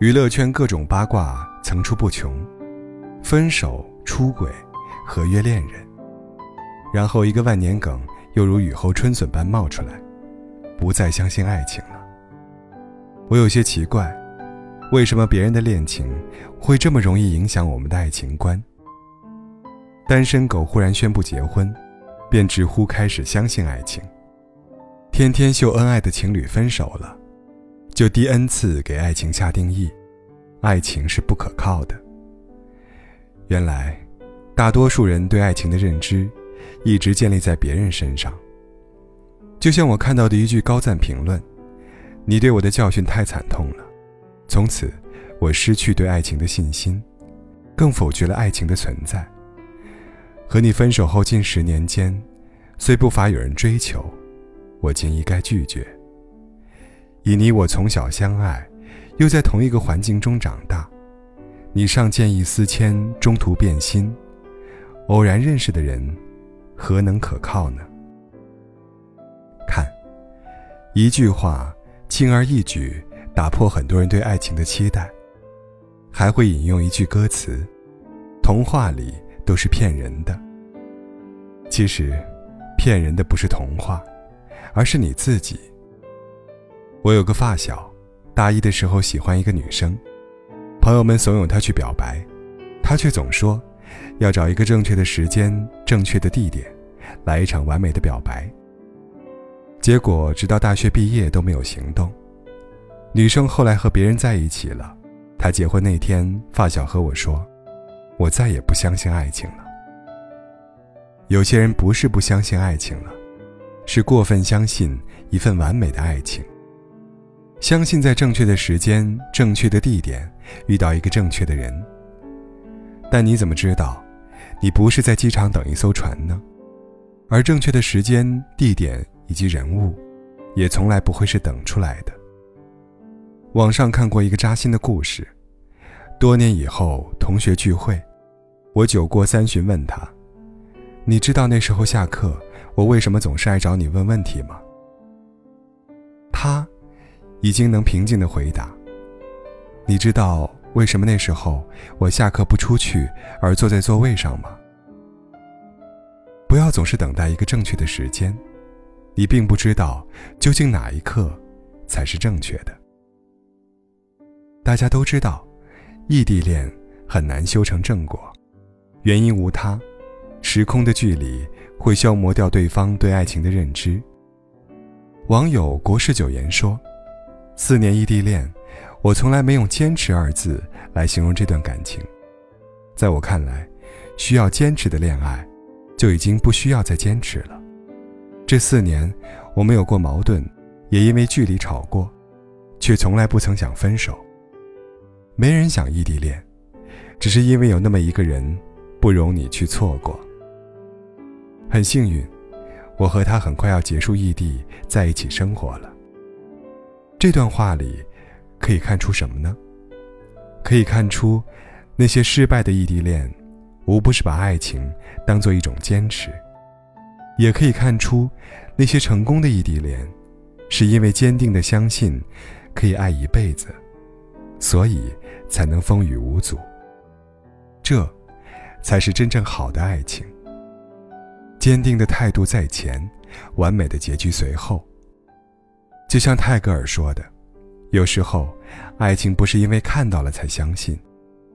娱乐圈各种八卦层出不穷，分手、出轨、合约恋人，然后一个万年梗又如雨后春笋般冒出来，不再相信爱情了。我有些奇怪，为什么别人的恋情会这么容易影响我们的爱情观？单身狗忽然宣布结婚，便直呼开始相信爱情。天天秀恩爱的情侣分手了。就第 n 次给爱情下定义，爱情是不可靠的。原来，大多数人对爱情的认知，一直建立在别人身上。就像我看到的一句高赞评论：“你对我的教训太惨痛了，从此我失去对爱情的信心，更否决了爱情的存在。和你分手后近十年间，虽不乏有人追求，我竟一概拒绝。”以你我从小相爱，又在同一个环境中长大，你上见异思迁，中途变心，偶然认识的人，何能可靠呢？看，一句话，轻而易举打破很多人对爱情的期待，还会引用一句歌词：“童话里都是骗人的。”其实，骗人的不是童话，而是你自己。我有个发小，大一的时候喜欢一个女生，朋友们怂恿他去表白，他却总说要找一个正确的时间、正确的地点，来一场完美的表白。结果直到大学毕业都没有行动。女生后来和别人在一起了，她结婚那天，发小和我说：“我再也不相信爱情了。”有些人不是不相信爱情了，是过分相信一份完美的爱情。相信在正确的时间、正确的地点遇到一个正确的人。但你怎么知道，你不是在机场等一艘船呢？而正确的时间、地点以及人物，也从来不会是等出来的。网上看过一个扎心的故事：多年以后，同学聚会，我酒过三巡问他：“你知道那时候下课，我为什么总是爱找你问问题吗？”他。已经能平静的回答。你知道为什么那时候我下课不出去，而坐在座位上吗？不要总是等待一个正确的时间，你并不知道究竟哪一刻才是正确的。大家都知道，异地恋很难修成正果，原因无他，时空的距离会消磨掉对方对爱情的认知。网友国事九言说。四年异地恋，我从来没用“坚持”二字来形容这段感情。在我看来，需要坚持的恋爱，就已经不需要再坚持了。这四年，我们有过矛盾，也因为距离吵过，却从来不曾想分手。没人想异地恋，只是因为有那么一个人，不容你去错过。很幸运，我和他很快要结束异地，在一起生活了。这段话里，可以看出什么呢？可以看出，那些失败的异地恋，无不是把爱情当做一种坚持；也可以看出，那些成功的异地恋，是因为坚定的相信可以爱一辈子，所以才能风雨无阻。这，才是真正好的爱情。坚定的态度在前，完美的结局随后。就像泰戈尔说的，有时候，爱情不是因为看到了才相信，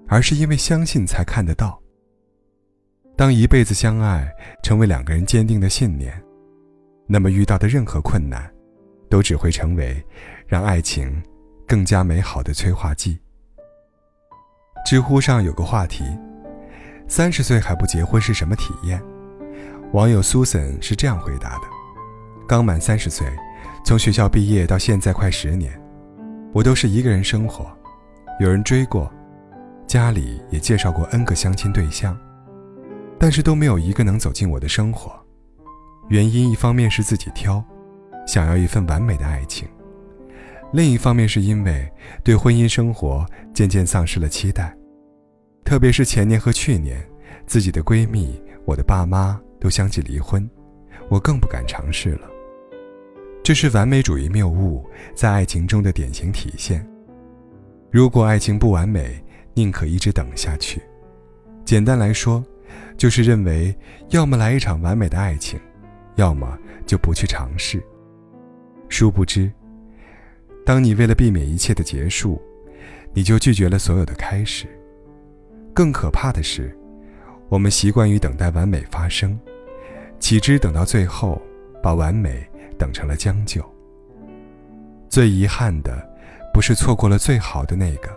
而是因为相信才看得到。当一辈子相爱成为两个人坚定的信念，那么遇到的任何困难，都只会成为让爱情更加美好的催化剂。知乎上有个话题：三十岁还不结婚是什么体验？网友 Susan 是这样回答的：刚满三十岁。从学校毕业到现在快十年，我都是一个人生活，有人追过，家里也介绍过 N 个相亲对象，但是都没有一个能走进我的生活。原因一方面是自己挑，想要一份完美的爱情；另一方面是因为对婚姻生活渐渐丧失了期待，特别是前年和去年，自己的闺蜜、我的爸妈都相继离婚，我更不敢尝试了。这是完美主义谬误在爱情中的典型体现。如果爱情不完美，宁可一直等下去。简单来说，就是认为要么来一场完美的爱情，要么就不去尝试。殊不知，当你为了避免一切的结束，你就拒绝了所有的开始。更可怕的是，我们习惯于等待完美发生，岂知等到最后，把完美等成了将就。最遗憾的。不是错过了最好的那个，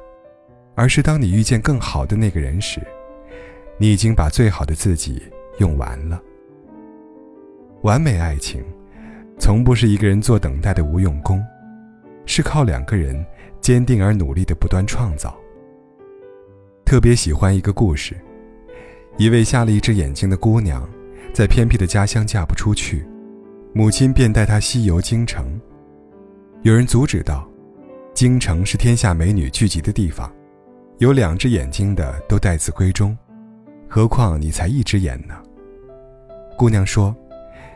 而是当你遇见更好的那个人时，你已经把最好的自己用完了。完美爱情，从不是一个人做等待的无用功，是靠两个人坚定而努力的不断创造。特别喜欢一个故事，一位瞎了一只眼睛的姑娘，在偏僻的家乡嫁不出去，母亲便带她西游京城，有人阻止道。京城是天下美女聚集的地方，有两只眼睛的都待字闺中，何况你才一只眼呢？姑娘说：“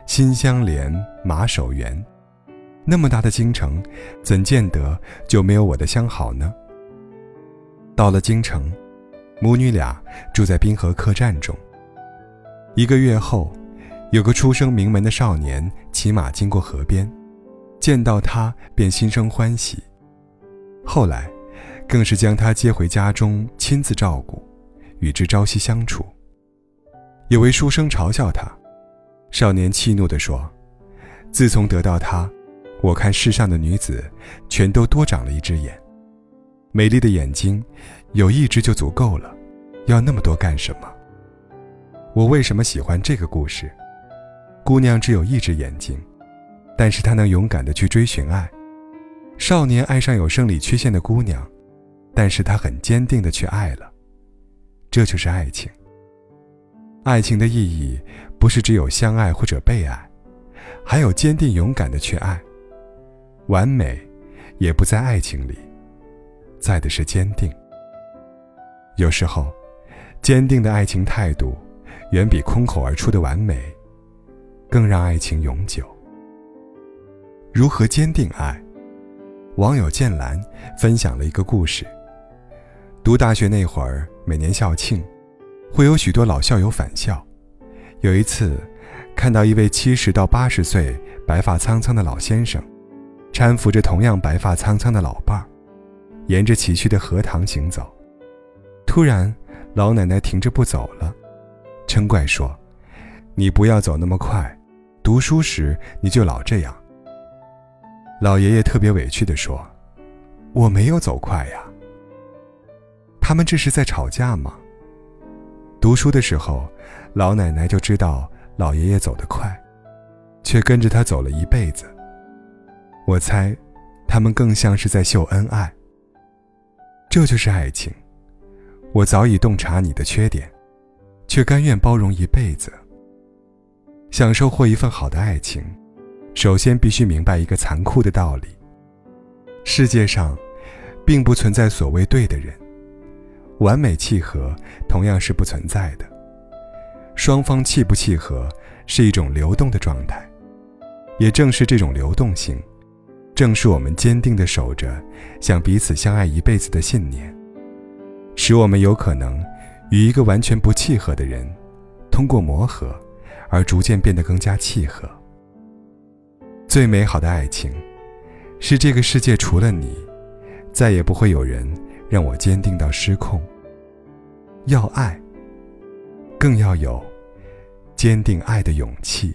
心相连，马首缘。那么大的京城，怎见得就没有我的相好呢？”到了京城，母女俩住在滨河客栈中。一个月后，有个出生名门的少年骑马经过河边，见到她便心生欢喜。后来，更是将她接回家中，亲自照顾，与之朝夕相处。有位书生嘲笑他，少年气怒地说：“自从得到她，我看世上的女子，全都多长了一只眼。美丽的眼睛，有一只就足够了，要那么多干什么？”我为什么喜欢这个故事？姑娘只有一只眼睛，但是她能勇敢的去追寻爱。少年爱上有生理缺陷的姑娘，但是他很坚定的去爱了。这就是爱情。爱情的意义不是只有相爱或者被爱，还有坚定勇敢的去爱。完美，也不在爱情里，在的是坚定。有时候，坚定的爱情态度，远比空口而出的完美，更让爱情永久。如何坚定爱？网友剑兰分享了一个故事。读大学那会儿，每年校庆，会有许多老校友返校。有一次，看到一位七十到八十岁、白发苍苍的老先生，搀扶着同样白发苍苍的老伴儿，沿着崎岖的荷塘行走。突然，老奶奶停着不走了，嗔怪说：“你不要走那么快，读书时你就老这样。”老爷爷特别委屈地说：“我没有走快呀。他们这是在吵架吗？”读书的时候，老奶奶就知道老爷爷走得快，却跟着他走了一辈子。我猜，他们更像是在秀恩爱。这就是爱情。我早已洞察你的缺点，却甘愿包容一辈子。想收获一份好的爱情。首先，必须明白一个残酷的道理：世界上，并不存在所谓对的人，完美契合同样是不存在的。双方契不契合是一种流动的状态，也正是这种流动性，正是我们坚定的守着想彼此相爱一辈子的信念，使我们有可能与一个完全不契合的人，通过磨合，而逐渐变得更加契合。最美好的爱情，是这个世界除了你，再也不会有人让我坚定到失控。要爱，更要有坚定爱的勇气。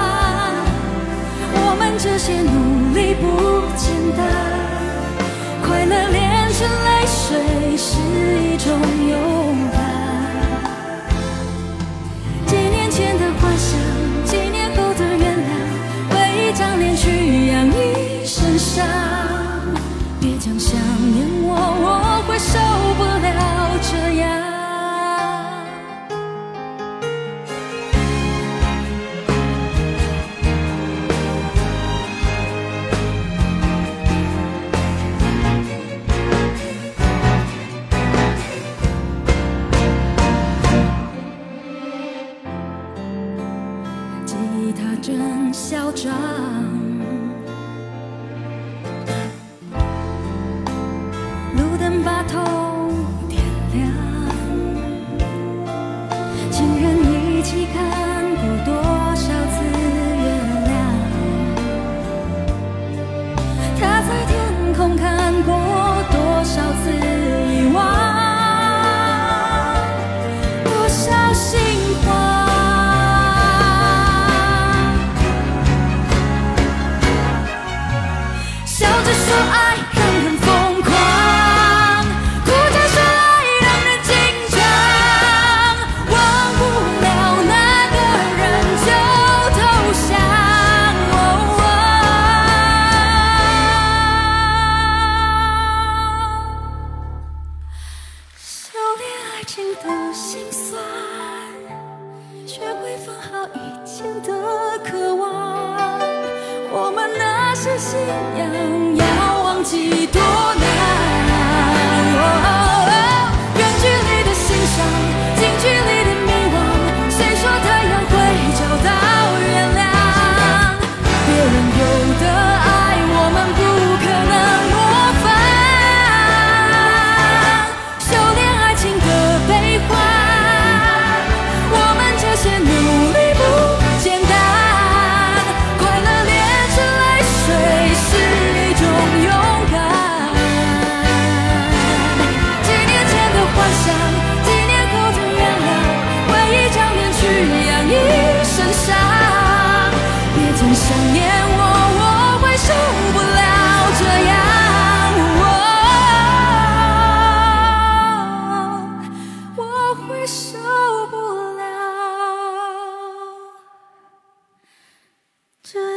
这些努力不简单。快乐炼成泪水是一种勇敢。几年前的幻想，几年后的原谅，为一张脸去养一身伤。这